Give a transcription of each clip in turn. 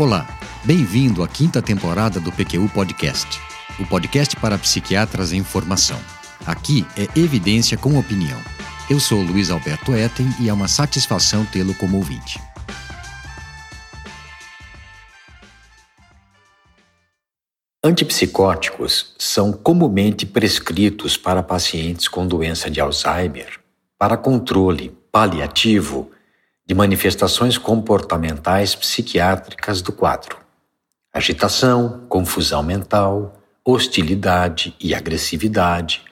Olá, bem-vindo à quinta temporada do PQU Podcast, o podcast para psiquiatras em formação. Aqui é evidência com opinião. Eu sou Luiz Alberto Etten e é uma satisfação tê-lo como ouvinte. Antipsicóticos são comumente prescritos para pacientes com doença de Alzheimer para controle paliativo de manifestações comportamentais psiquiátricas do quadro: agitação, confusão mental, hostilidade e agressividade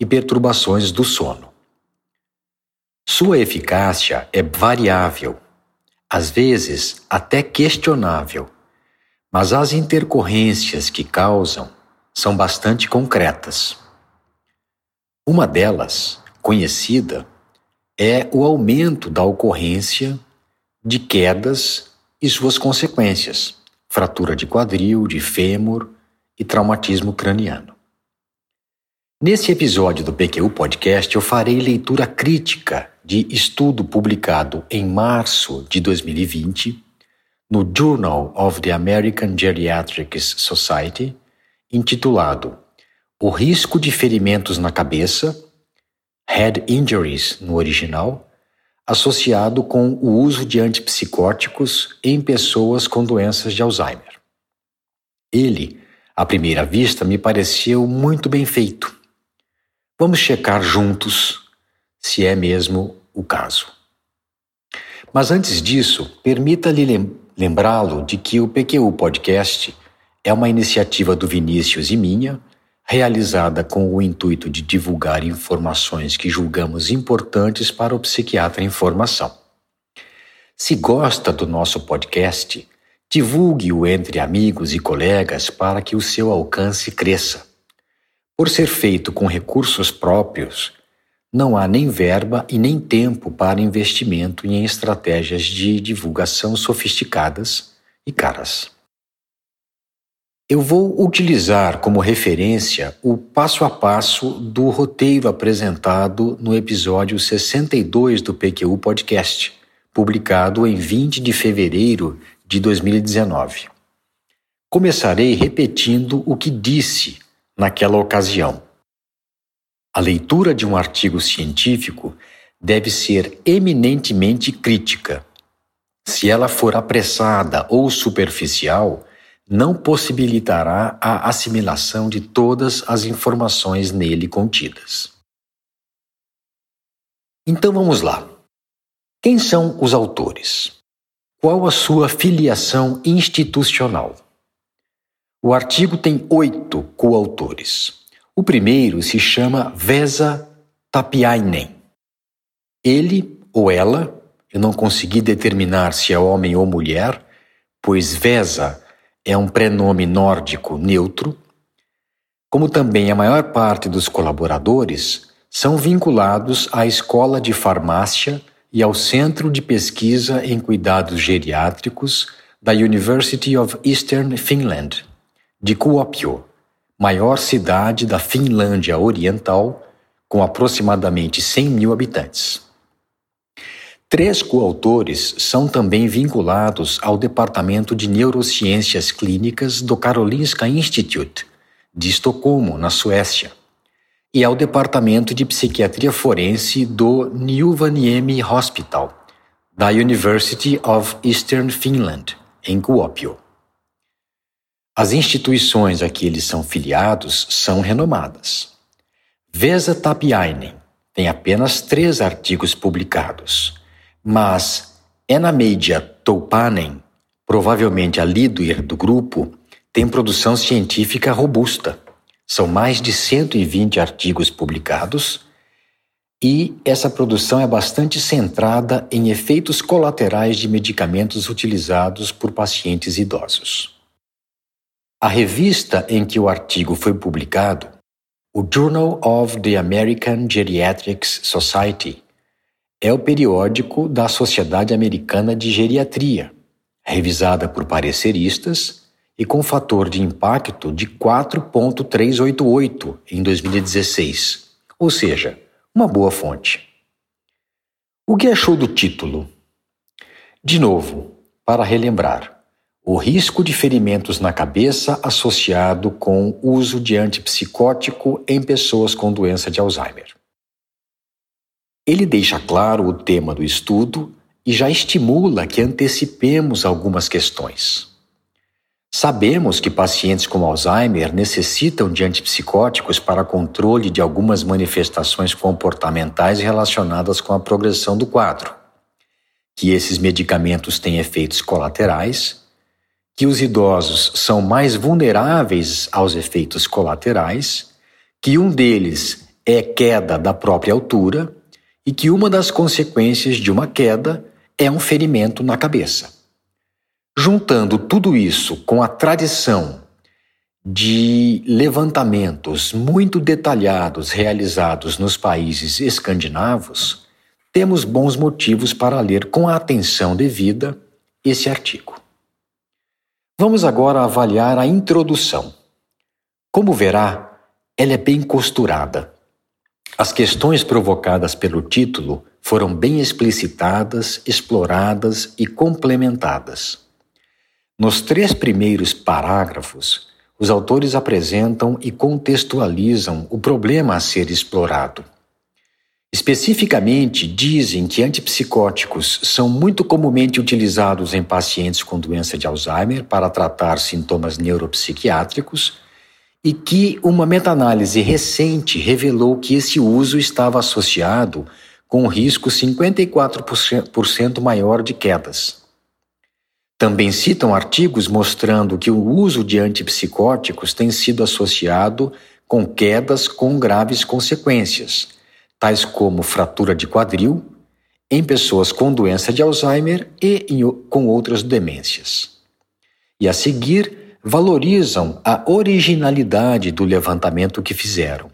e perturbações do sono. Sua eficácia é variável, às vezes até questionável, mas as intercorrências que causam são bastante concretas. Uma delas, conhecida, é o aumento da ocorrência de quedas e suas consequências, fratura de quadril, de fêmur e traumatismo craniano. Nesse episódio do PQU Podcast, eu farei leitura crítica de estudo publicado em março de 2020 no Journal of the American Geriatrics Society, intitulado O risco de ferimentos na cabeça head injuries no original, associado com o uso de antipsicóticos em pessoas com doenças de Alzheimer. Ele, à primeira vista, me pareceu muito bem feito. Vamos checar juntos se é mesmo o caso. Mas antes disso, permita-lhe lembrá-lo de que o PQU Podcast é uma iniciativa do Vinícius e minha realizada com o intuito de divulgar informações que julgamos importantes para o psiquiatra em formação. Se gosta do nosso podcast, divulgue-o entre amigos e colegas para que o seu alcance cresça. Por ser feito com recursos próprios, não há nem verba e nem tempo para investimento em estratégias de divulgação sofisticadas e caras. Eu vou utilizar como referência o passo a passo do roteiro apresentado no episódio 62 do PQU Podcast, publicado em 20 de fevereiro de 2019. Começarei repetindo o que disse naquela ocasião. A leitura de um artigo científico deve ser eminentemente crítica. Se ela for apressada ou superficial, não possibilitará a assimilação de todas as informações nele contidas. Então vamos lá. Quem são os autores? Qual a sua filiação institucional? O artigo tem oito coautores. O primeiro se chama Vesa Tapiainen. Ele ou ela, eu não consegui determinar se é homem ou mulher, pois Vesa é um prenome nórdico neutro, como também a maior parte dos colaboradores são vinculados à Escola de Farmácia e ao Centro de Pesquisa em Cuidados Geriátricos da University of Eastern Finland, de Kuopio, maior cidade da Finlândia Oriental, com aproximadamente 100 mil habitantes. Três coautores são também vinculados ao Departamento de Neurociências Clínicas do Karolinska Institute, de Estocolmo, na Suécia, e ao Departamento de Psiquiatria Forense do Niuvaniemi Hospital, da University of Eastern Finland, em Kuopio. As instituições a que eles são filiados são renomadas. Vesa Tapiainen tem apenas três artigos publicados mas Ena Media Toupanen, provavelmente a líder do grupo, tem produção científica robusta. São mais de 120 artigos publicados e essa produção é bastante centrada em efeitos colaterais de medicamentos utilizados por pacientes idosos. A revista em que o artigo foi publicado, o Journal of the American Geriatrics Society, é o periódico da Sociedade Americana de Geriatria, revisada por pareceristas e com fator de impacto de 4.388 em 2016, ou seja, uma boa fonte. O que achou do título? De novo, para relembrar, o risco de ferimentos na cabeça associado com uso de antipsicótico em pessoas com doença de Alzheimer. Ele deixa claro o tema do estudo e já estimula que antecipemos algumas questões. Sabemos que pacientes com Alzheimer necessitam de antipsicóticos para controle de algumas manifestações comportamentais relacionadas com a progressão do quadro, que esses medicamentos têm efeitos colaterais, que os idosos são mais vulneráveis aos efeitos colaterais, que um deles é queda da própria altura e que uma das consequências de uma queda é um ferimento na cabeça. Juntando tudo isso com a tradição de levantamentos muito detalhados realizados nos países escandinavos, temos bons motivos para ler com a atenção devida esse artigo. Vamos agora avaliar a introdução. Como verá, ela é bem costurada as questões provocadas pelo título foram bem explicitadas, exploradas e complementadas. Nos três primeiros parágrafos, os autores apresentam e contextualizam o problema a ser explorado. Especificamente, dizem que antipsicóticos são muito comumente utilizados em pacientes com doença de Alzheimer para tratar sintomas neuropsiquiátricos e que uma meta-análise recente revelou que esse uso estava associado com risco 54% maior de quedas. Também citam artigos mostrando que o uso de antipsicóticos tem sido associado com quedas com graves consequências, tais como fratura de quadril, em pessoas com doença de Alzheimer e com outras demências. E a seguir, valorizam a originalidade do levantamento que fizeram.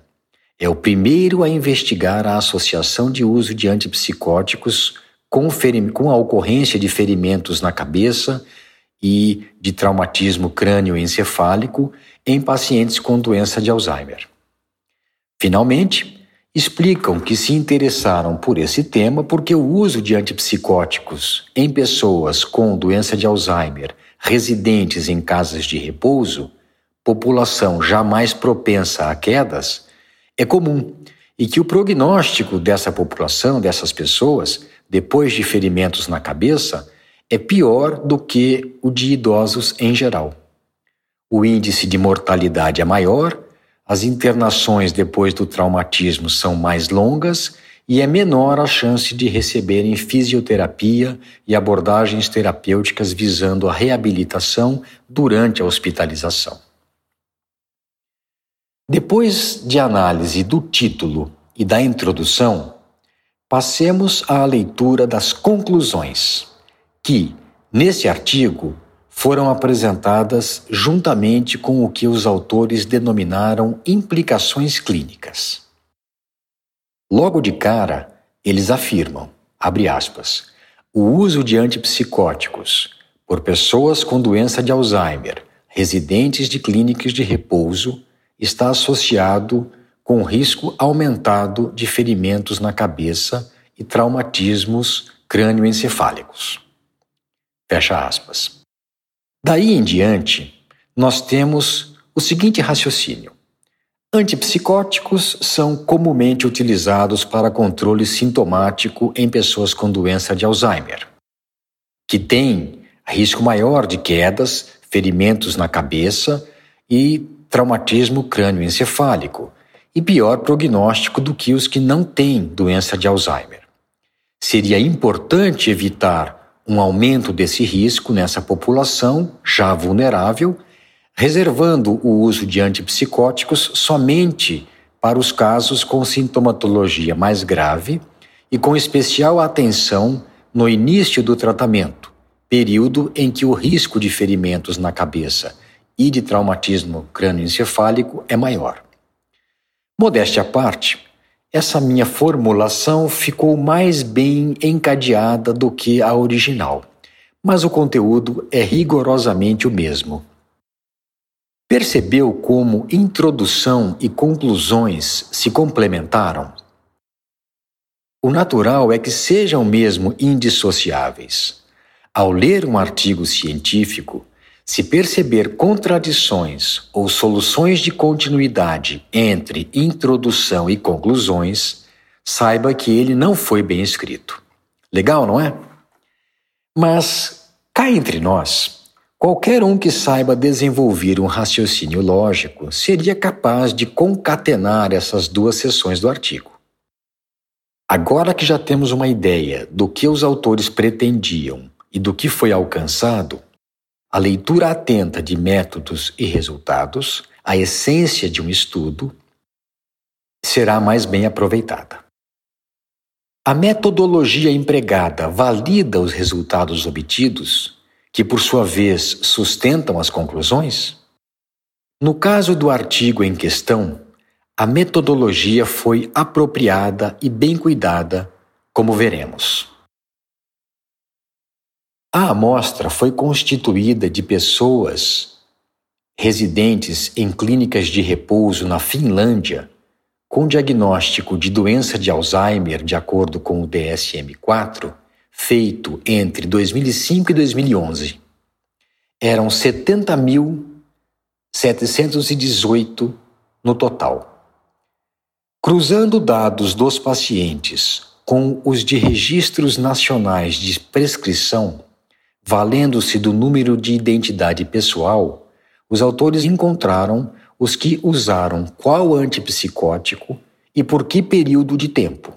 É o primeiro a investigar a associação de uso de antipsicóticos com, com a ocorrência de ferimentos na cabeça e de traumatismo crânioencefálico em pacientes com doença de Alzheimer. Finalmente, explicam que se interessaram por esse tema porque o uso de antipsicóticos em pessoas com doença de Alzheimer residentes em casas de repouso, população jamais propensa a quedas, é comum e que o prognóstico dessa população, dessas pessoas, depois de ferimentos na cabeça, é pior do que o de idosos em geral. O índice de mortalidade é maior, as internações depois do traumatismo são mais longas e é menor a chance de receberem fisioterapia e abordagens terapêuticas visando a reabilitação durante a hospitalização. Depois de análise do título e da introdução, passemos à leitura das conclusões, que, nesse artigo, foram apresentadas juntamente com o que os autores denominaram implicações clínicas. Logo de cara, eles afirmam, abre aspas, o uso de antipsicóticos por pessoas com doença de Alzheimer, residentes de clínicas de repouso, está associado com risco aumentado de ferimentos na cabeça e traumatismos crânioencefálicos. Fecha aspas. Daí em diante, nós temos o seguinte raciocínio. Antipsicóticos são comumente utilizados para controle sintomático em pessoas com doença de Alzheimer, que têm risco maior de quedas, ferimentos na cabeça e traumatismo crânioencefálico, e pior prognóstico do que os que não têm doença de Alzheimer. Seria importante evitar um aumento desse risco nessa população já vulnerável reservando o uso de antipsicóticos somente para os casos com sintomatologia mais grave e com especial atenção no início do tratamento, período em que o risco de ferimentos na cabeça e de traumatismo crânioencefálico é maior. Modéstia à parte, essa minha formulação ficou mais bem encadeada do que a original, mas o conteúdo é rigorosamente o mesmo. Percebeu como introdução e conclusões se complementaram? O natural é que sejam mesmo indissociáveis. Ao ler um artigo científico, Se perceber contradições ou soluções de continuidade entre introdução e conclusões, saiba que ele não foi bem escrito. Legal, não é? Mas, cá entre nós, qualquer um que saiba desenvolver um raciocínio lógico seria capaz de concatenar essas duas seções do artigo. Agora que já temos uma ideia do que os autores pretendiam e do que foi alcançado, a leitura atenta de métodos e resultados, a essência de um estudo, será mais bem aproveitada. A metodologia empregada valida os resultados obtidos, que por sua vez sustentam as conclusões? No caso do artigo em questão, a metodologia foi apropriada e bem cuidada, como veremos. A amostra foi constituída de pessoas residentes em clínicas de repouso na Finlândia, com diagnóstico de doença de Alzheimer, de acordo com o DSM-4, feito entre 2005 e 2011. Eram 70.718 no total. Cruzando dados dos pacientes com os de registros nacionais de prescrição, Valendo-se do número de identidade pessoal, os autores encontraram os que usaram qual antipsicótico e por que período de tempo.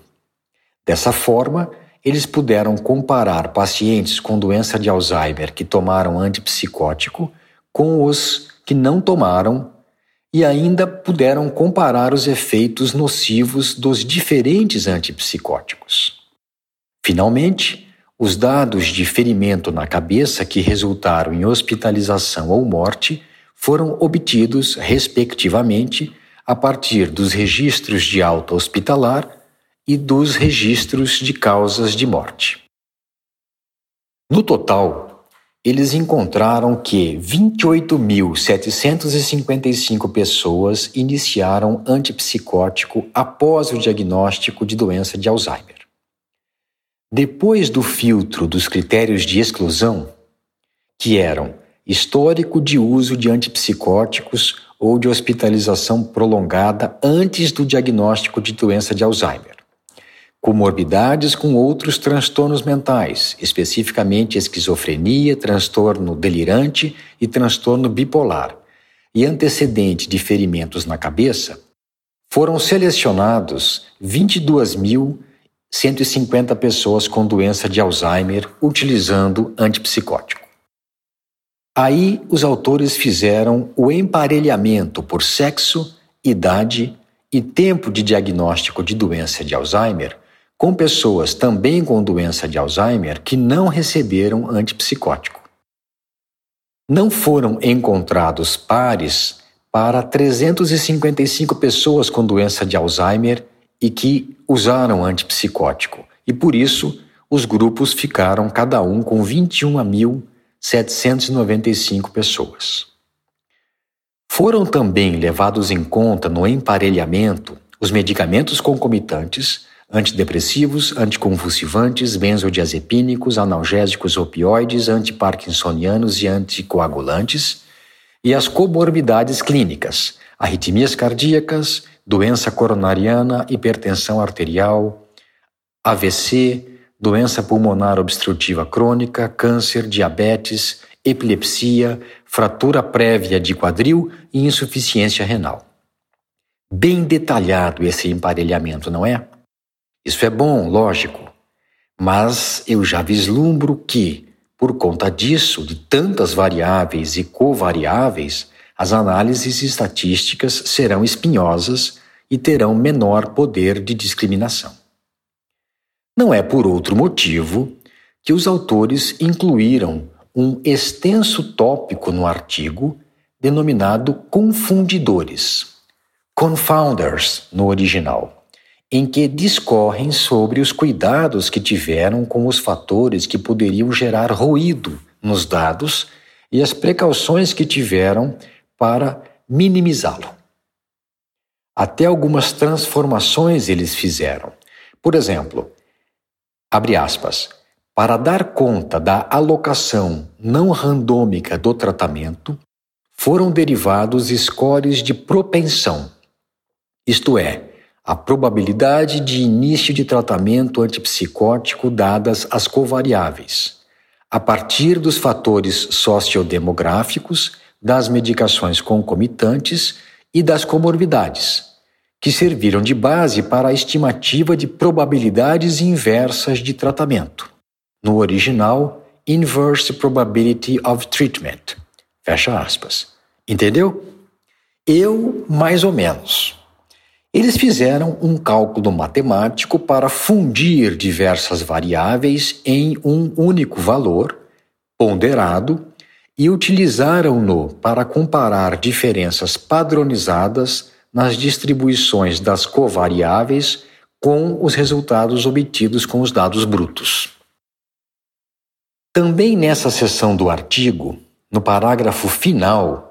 Dessa forma, eles puderam comparar pacientes com doença de Alzheimer que tomaram antipsicótico com os que não tomaram e ainda puderam comparar os efeitos nocivos dos diferentes antipsicóticos. Finalmente, os dados de ferimento na cabeça que resultaram em hospitalização ou morte foram obtidos, respectivamente, a partir dos registros de alta hospitalar e dos registros de causas de morte. No total, eles encontraram que 28.755 pessoas iniciaram antipsicótico após o diagnóstico de doença de Alzheimer. Depois do filtro dos critérios de exclusão, que eram histórico de uso de antipsicóticos ou de hospitalização prolongada antes do diagnóstico de doença de Alzheimer, comorbidades com outros transtornos mentais, especificamente esquizofrenia, transtorno delirante e transtorno bipolar, e antecedente de ferimentos na cabeça, foram selecionados 22 mil 150 pessoas com doença de Alzheimer utilizando antipsicótico. Aí os autores fizeram o emparelhamento por sexo, idade e tempo de diagnóstico de doença de Alzheimer com pessoas também com doença de Alzheimer que não receberam antipsicótico. Não foram encontrados pares para 355 pessoas com doença de Alzheimer e que usaram antipsicótico, e por isso os grupos ficaram cada um com 21.795 pessoas. Foram também levados em conta no emparelhamento os medicamentos concomitantes, antidepressivos, anticonvulsivantes, benzodiazepínicos, analgésicos opioides, antiparkinsonianos e anticoagulantes, e as comorbidades clínicas, arritmias cardíacas, doença coronariana, hipertensão arterial, AVC, doença pulmonar obstrutiva crônica, câncer, diabetes, epilepsia, fratura prévia de quadril e insuficiência renal. Bem detalhado esse emparelhamento, não é? Isso é bom, lógico, mas eu já vislumbro que, por conta disso, de tantas variáveis e covariáveis, as análises estatísticas serão espinhosas e terão menor poder de discriminação. Não é por outro motivo que os autores incluíram um extenso tópico no artigo denominado confundidores, confounders no original, em que discorrem sobre os cuidados que tiveram com os fatores que poderiam gerar ruído nos dados e as precauções que tiveram para minimizá-lo. Até algumas transformações eles fizeram. Por exemplo, abre aspas, Para dar conta da alocação não randômica do tratamento, foram derivados scores de propensão, isto é, a probabilidade de início de tratamento antipsicótico dadas as covariáveis, a partir dos fatores sociodemográficos, das medicações concomitantes e das comorbidades, que serviram de base para a estimativa de probabilidades inversas de tratamento no original Inverse Probability of Treatment. Fecha aspas. Entendeu? Eu, mais ou menos. Eles fizeram um cálculo matemático para fundir diversas variáveis em um único valor, ponderado, e utilizaram-no para comparar diferenças padronizadas nas distribuições das covariáveis com os resultados obtidos com os dados brutos. Também nessa seção do artigo, no parágrafo final,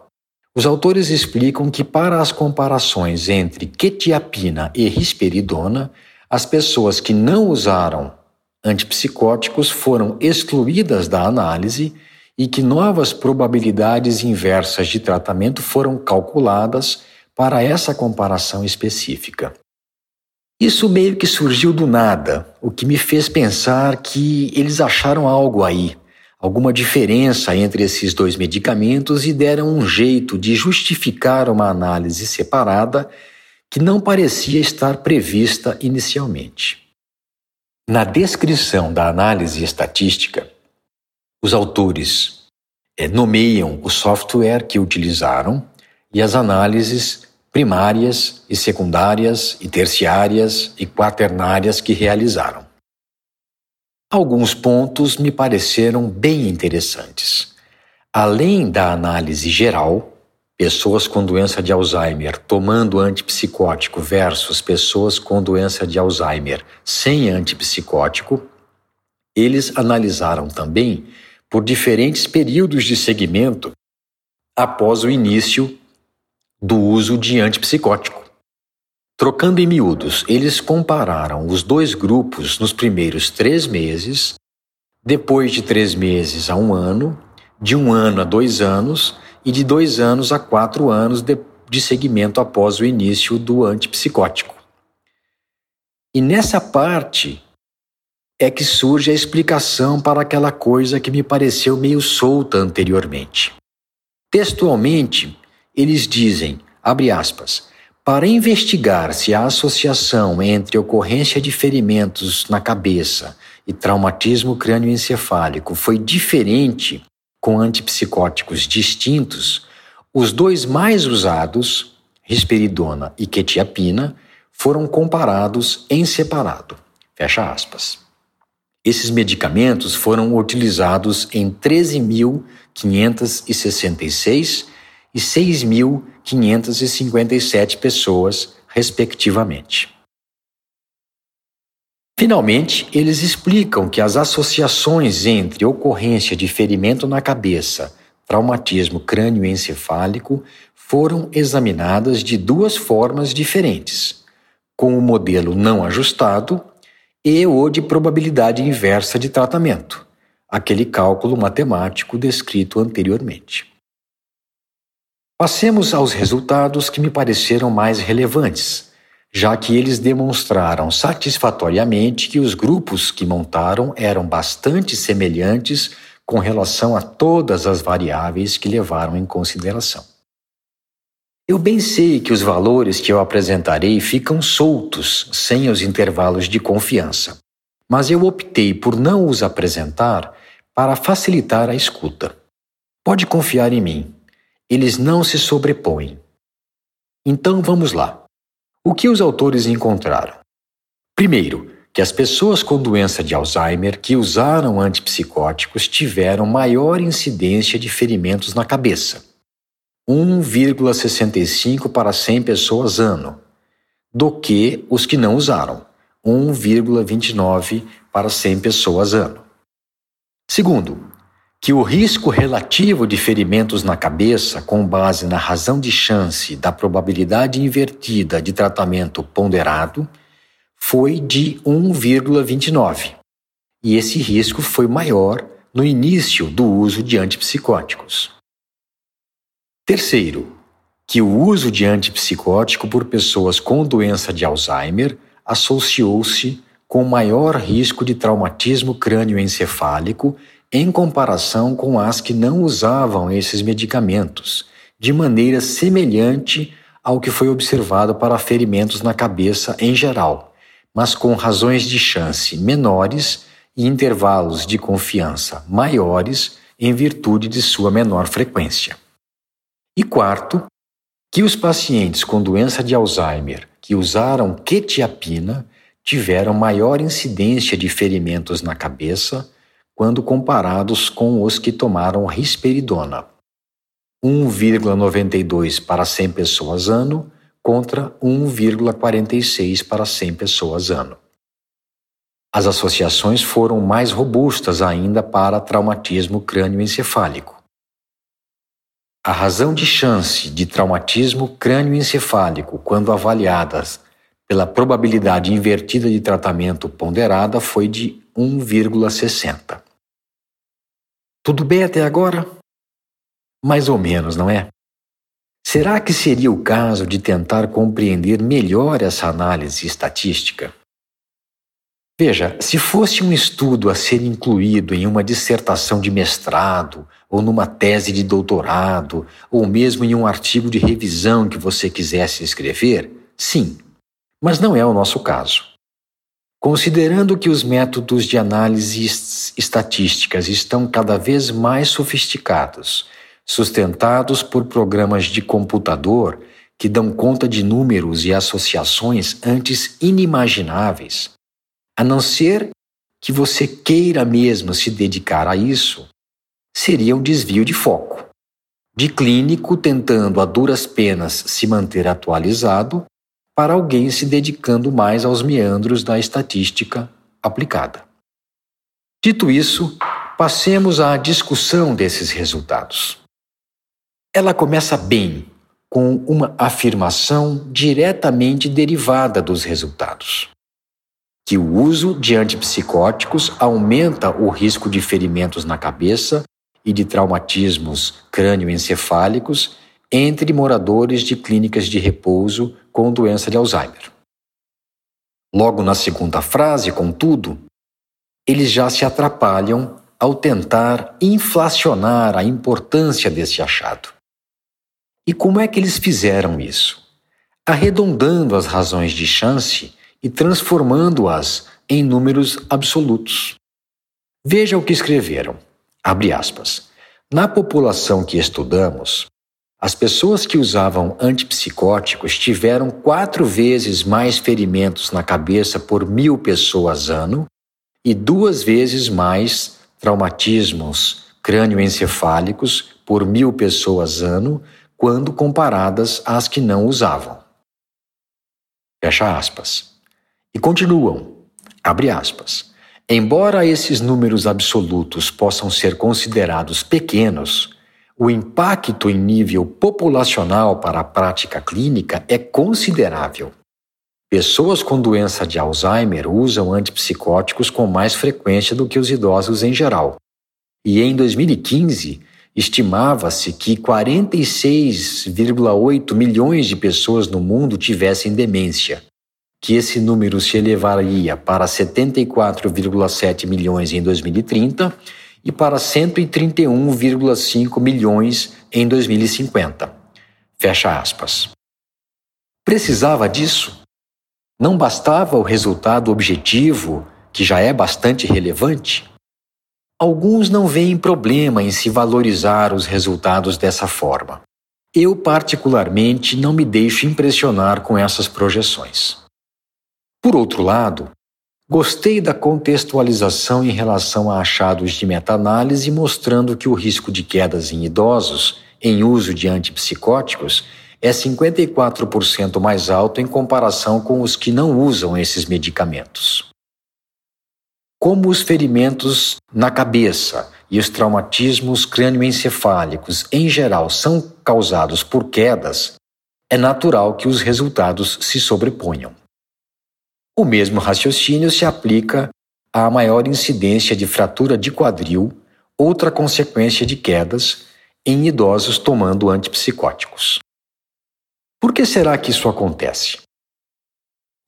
os autores explicam que para as comparações entre quetiapina e risperidona, as pessoas que não usaram antipsicóticos foram excluídas da análise e que novas probabilidades inversas de tratamento foram calculadas para essa comparação específica. Isso meio que surgiu do nada, o que me fez pensar que eles acharam algo aí, alguma diferença entre esses dois medicamentos e deram um jeito de justificar uma análise separada que não parecia estar prevista inicialmente. Na descrição da análise estatística, os autores é, nomeiam o software que utilizaram e as análises primárias e secundárias e terciárias e quaternárias que realizaram. Alguns pontos me pareceram bem interessantes. Além da análise geral, pessoas com doença de Alzheimer tomando antipsicótico versus pessoas com doença de Alzheimer sem antipsicótico, eles analisaram também por diferentes períodos de segmento após o início do uso de antipsicótico. Trocando em miúdos, eles compararam os dois grupos nos primeiros três meses, depois de três meses a um ano, de um ano a dois anos e de dois anos a quatro anos de, de segmento após o início do antipsicótico. E nessa parte é que surge a explicação para aquela coisa que me pareceu meio solta anteriormente. Textualmente, eles dizem, abre aspas, para investigar se a associação entre ocorrência de ferimentos na cabeça e traumatismo crânioencefálico foi diferente com antipsicóticos distintos, os dois mais usados, risperidona e quetiapina, foram comparados em separado. Fecha aspas. Esses medicamentos foram utilizados em 13.566 e 6.557 pessoas, respectivamente. Finalmente, eles explicam que as associações entre ocorrência de ferimento na cabeça, traumatismo crânioencefálico foram examinadas de duas formas diferentes, com o modelo não ajustado e o de probabilidade inversa de tratamento, aquele cálculo matemático descrito anteriormente. Passemos aos resultados que me pareceram mais relevantes, já que eles demonstraram satisfatoriamente que os grupos que montaram eram bastante semelhantes com relação a todas as variáveis que levaram em consideração. Eu bem sei que os valores que eu apresentarei ficam soltos, sem os intervalos de confiança, mas eu optei por não os apresentar para facilitar a escuta. Pode confiar em mim, eles não se sobrepõem. Então vamos lá. O que os autores encontraram? Primeiro, que as pessoas com doença de Alzheimer que usaram antipsicóticos tiveram maior incidência de ferimentos na cabeça, 1,65 para 100 pessoas ano, do que os que não usaram, 1,29 para 100 pessoas ano. Segundo, que o risco relativo de ferimentos na cabeça, com base na razão de chance da probabilidade invertida de tratamento ponderado, foi de 1,29, e esse risco foi maior no início do uso de antipsicóticos. Terceiro, que o uso de antipsicótico por pessoas com doença de Alzheimer associou-se com maior risco de traumatismo crânioencefálico em comparação com as que não usavam esses medicamentos, de maneira semelhante ao que foi observado para ferimentos na cabeça em geral, mas com razões de chance menores e intervalos de confiança maiores em virtude de sua menor frequência. E quarto, que os pacientes com doença de Alzheimer que usaram quetiapina tiveram maior incidência de ferimentos na cabeça quando comparados com os que tomaram risperidona. 1,92 para 100 pessoas ano contra 1,46 para 100 pessoas ano. As associações foram mais robustas ainda para traumatismo crânioencefálico. A razão de chance de traumatismo crânioencefálico, quando avaliadas pela probabilidade invertida de tratamento ponderada, foi de 1,60. Tudo bem até agora? Mais ou menos, não é? Será que seria o caso de tentar compreender melhor essa análise estatística? Veja, se fosse um estudo a ser incluído em uma dissertação de mestrado, ou numa tese de doutorado, ou mesmo em um artigo de revisão que você quisesse escrever, sim, mas não é o nosso caso. Considerando que os métodos de análise estatísticas estão cada vez mais sofisticados, sustentados por programas de computador que dão conta de números e associações antes inimagináveis, a não ser que você queira mesmo se dedicar a isso, seria um desvio de foco. De clínico tentando a duras penas se manter atualizado, para alguém se dedicando mais aos meandros da estatística aplicada. Dito isso, passemos à discussão desses resultados. Ela começa bem com uma afirmação diretamente derivada dos resultados que o uso de antipsicóticos aumenta o risco de ferimentos na cabeça e de traumatismos crânioencefálicos entre moradores de clínicas de repouso com doença de Alzheimer. Logo na segunda frase, contudo, eles já se atrapalham ao tentar inflacionar a importância desse achado. E como é que eles fizeram isso? Arredondando as razões de chance e transformando-as em números absolutos. Veja o que escreveram. Abre aspas. Na população que estudamos, as pessoas que usavam antipsicóticos tiveram quatro vezes mais ferimentos na cabeça por mil pessoas ano e duas vezes mais traumatismos crânioencefálicos por mil pessoas ano quando comparadas às que não usavam. Fecha aspas. E continuam, abre aspas. Embora esses números absolutos possam ser considerados pequenos, o impacto em nível populacional para a prática clínica é considerável. Pessoas com doença de Alzheimer usam antipsicóticos com mais frequência do que os idosos em geral. E em 2015, estimava-se que 46,8 milhões de pessoas no mundo tivessem demência, que esse número se elevaria para 74,7 milhões em 2030 e para 131,5 milhões em 2050. Fecha aspas. Precisava disso? Não bastava o resultado objetivo, que já é bastante relevante? Alguns não veem problema em se valorizar os resultados dessa forma. Eu, particularmente, não me deixo impressionar com essas projeções. Por outro lado, gostei da contextualização em relação a achados de meta-análise mostrando que o risco de quedas em idosos em uso de antipsicóticos é 54% mais alto em comparação com os que não usam esses medicamentos. Como os ferimentos na cabeça e os traumatismos crânioencefálicos em geral são causados por quedas, é natural que os resultados se sobreponham. O mesmo raciocínio se aplica há maior incidência de fratura de quadril, outra consequência de quedas, em idosos tomando antipsicóticos. Por que será que isso acontece?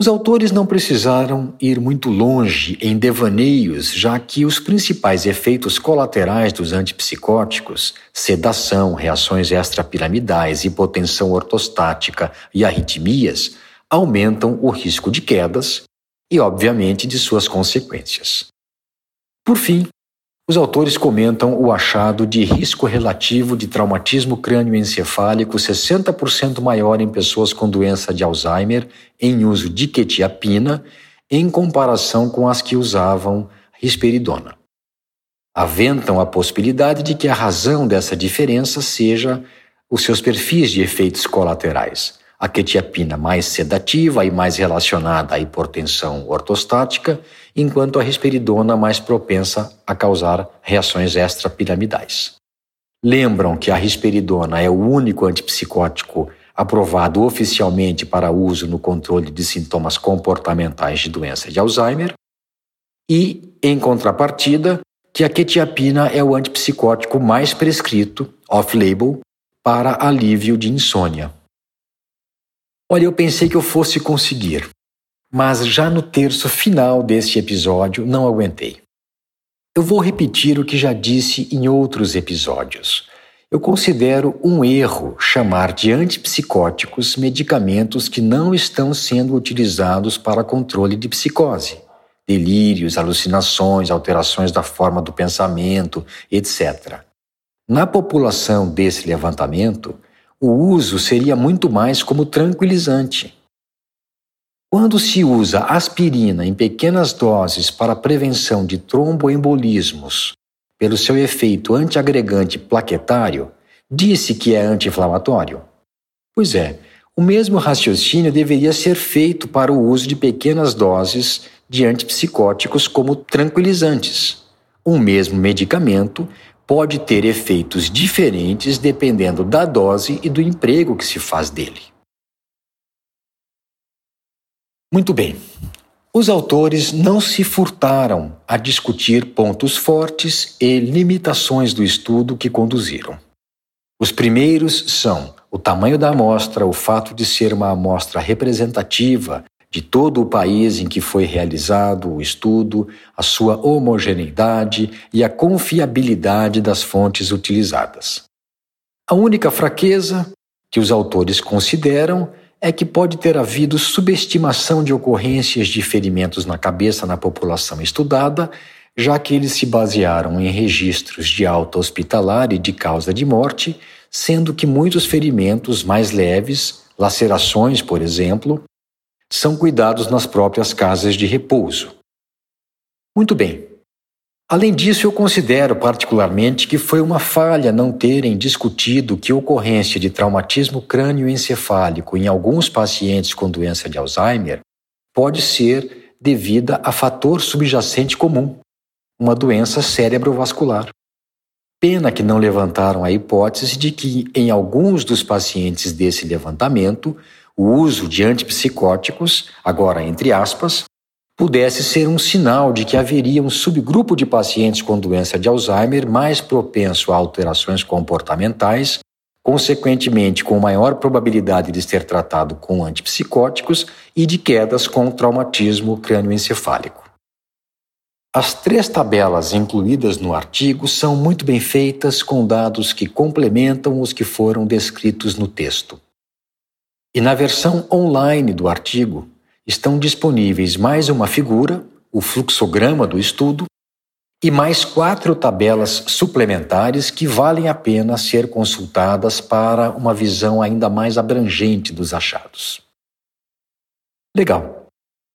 Os autores não precisaram ir muito longe em devaneios, já que os principais efeitos colaterais dos antipsicóticos, sedação, reações extrapiramidais, hipotensão ortostática e arritmias, aumentam o risco de quedas e, obviamente, de suas consequências. Por fim, os autores comentam o achado de risco relativo de traumatismo crânioencefálico 60% maior em pessoas com doença de Alzheimer em uso de quetiapina em comparação com as que usavam risperidona. Aventam a possibilidade de que a razão dessa diferença seja os seus perfis de efeitos colaterais, a quetiapina mais sedativa e mais relacionada à hipertensão ortostática, enquanto a risperidona mais propensa a causar reações extrapiramidais. Lembram que a risperidona é o único antipsicótico aprovado oficialmente para uso no controle de sintomas comportamentais de doença de Alzheimer, e, em contrapartida, que a quetiapina é o antipsicótico mais prescrito, off-label, para alívio de insônia. Olha, eu pensei que eu fosse conseguir, mas já no terço final deste episódio não aguentei. Eu vou repetir o que já disse em outros episódios. Eu considero um erro chamar de antipsicóticos medicamentos que não estão sendo utilizados para controle de psicose, delírios, alucinações, alterações da forma do pensamento, etc. Na população desse levantamento, o uso seria muito mais como tranquilizante. Quando se usa aspirina em pequenas doses para prevenção de tromboembolismos, pelo seu efeito antiagregante plaquetário, disse que é anti-inflamatório? Pois é, o mesmo raciocínio deveria ser feito para o uso de pequenas doses de antipsicóticos como tranquilizantes. O mesmo medicamento pode ter efeitos diferentes dependendo da dose e do emprego que se faz dele. Muito bem. Os autores não se furtaram a discutir pontos fortes e limitações do estudo que conduziram. Os primeiros são o tamanho da amostra, o fato de ser uma amostra representativa de todo o país em que foi realizado o estudo, a sua homogeneidade e a confiabilidade das fontes utilizadas. A única fraqueza que os autores consideram é que pode ter havido subestimação de ocorrências de ferimentos na cabeça na população estudada, já que eles se basearam em registros de alta hospitalar e de causa de morte, sendo que muitos ferimentos mais leves, lacerações, por exemplo, são cuidados nas próprias casas de repouso. Muito bem. Além disso, eu considero particularmente que foi uma falha não terem discutido que ocorrência de traumatismo crânioencefálico em alguns pacientes com doença de Alzheimer pode ser devida a fator subjacente comum, uma doença cerebrovascular. Pena que não levantaram a hipótese de que, em alguns dos pacientes desse levantamento, o uso de antipsicóticos, agora entre aspas, pudesse ser um sinal de que haveria um subgrupo de pacientes com doença de Alzheimer mais propenso a alterações comportamentais, consequentemente com maior probabilidade de ser tratado com antipsicóticos e de quedas com traumatismo crânioencefálico. As três tabelas incluídas no artigo são muito bem feitas com dados que complementam os que foram descritos no texto. E na versão online do artigo estão disponíveis mais uma figura, o fluxograma do estudo, e mais quatro tabelas suplementares que valem a pena ser consultadas para uma visão ainda mais abrangente dos achados. Legal.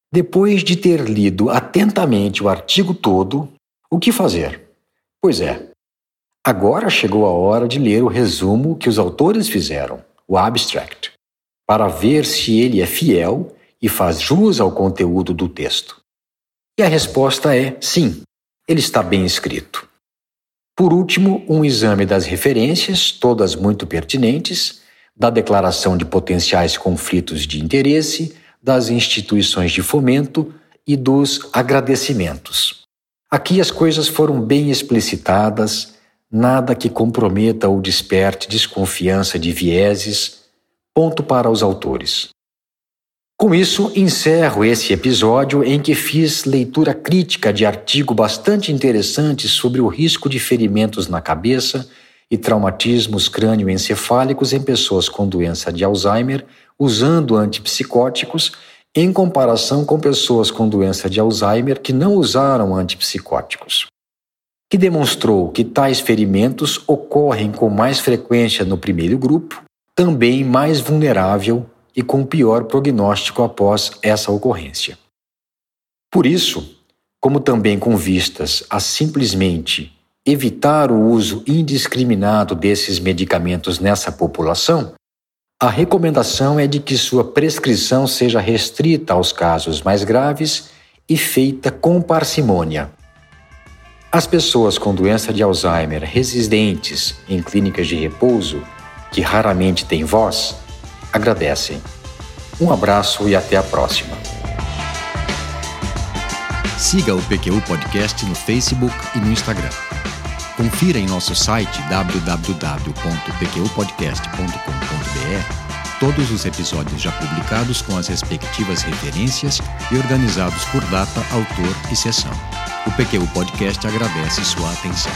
Depois de ter lido atentamente o artigo todo, o que fazer? Pois é, agora chegou a hora de ler o resumo que os autores fizeram, o abstract para ver se ele é fiel e faz jus ao conteúdo do texto. E a resposta é sim, ele está bem escrito. Por último, um exame das referências, todas muito pertinentes, da declaração de potenciais conflitos de interesse, das instituições de fomento e dos agradecimentos. Aqui as coisas foram bem explicitadas, nada que comprometa ou desperte desconfiança de vieses, ponto para os autores. Com isso, encerro esse episódio em que fiz leitura crítica de artigo bastante interessante sobre o risco de ferimentos na cabeça e traumatismos crânioencefálicos em pessoas com doença de Alzheimer usando antipsicóticos em comparação com pessoas com doença de Alzheimer que não usaram antipsicóticos, que demonstrou que tais ferimentos ocorrem com mais frequência no primeiro grupo, também mais vulnerável e com pior prognóstico após essa ocorrência. Por isso, como também com vistas a simplesmente evitar o uso indiscriminado desses medicamentos nessa população, a recomendação é de que sua prescrição seja restrita aos casos mais graves e feita com parcimônia. As pessoas com doença de Alzheimer residentes em clínicas de repouso, que raramente têm voz, agradecem. Um abraço e até a próxima. Siga o PQU Podcast no Facebook e no Instagram. Confira em nosso site www.pqpodcast.com.br todos os episódios já publicados com as respectivas referências e organizados por data, autor e sessão. O PQU Podcast agradece sua atenção.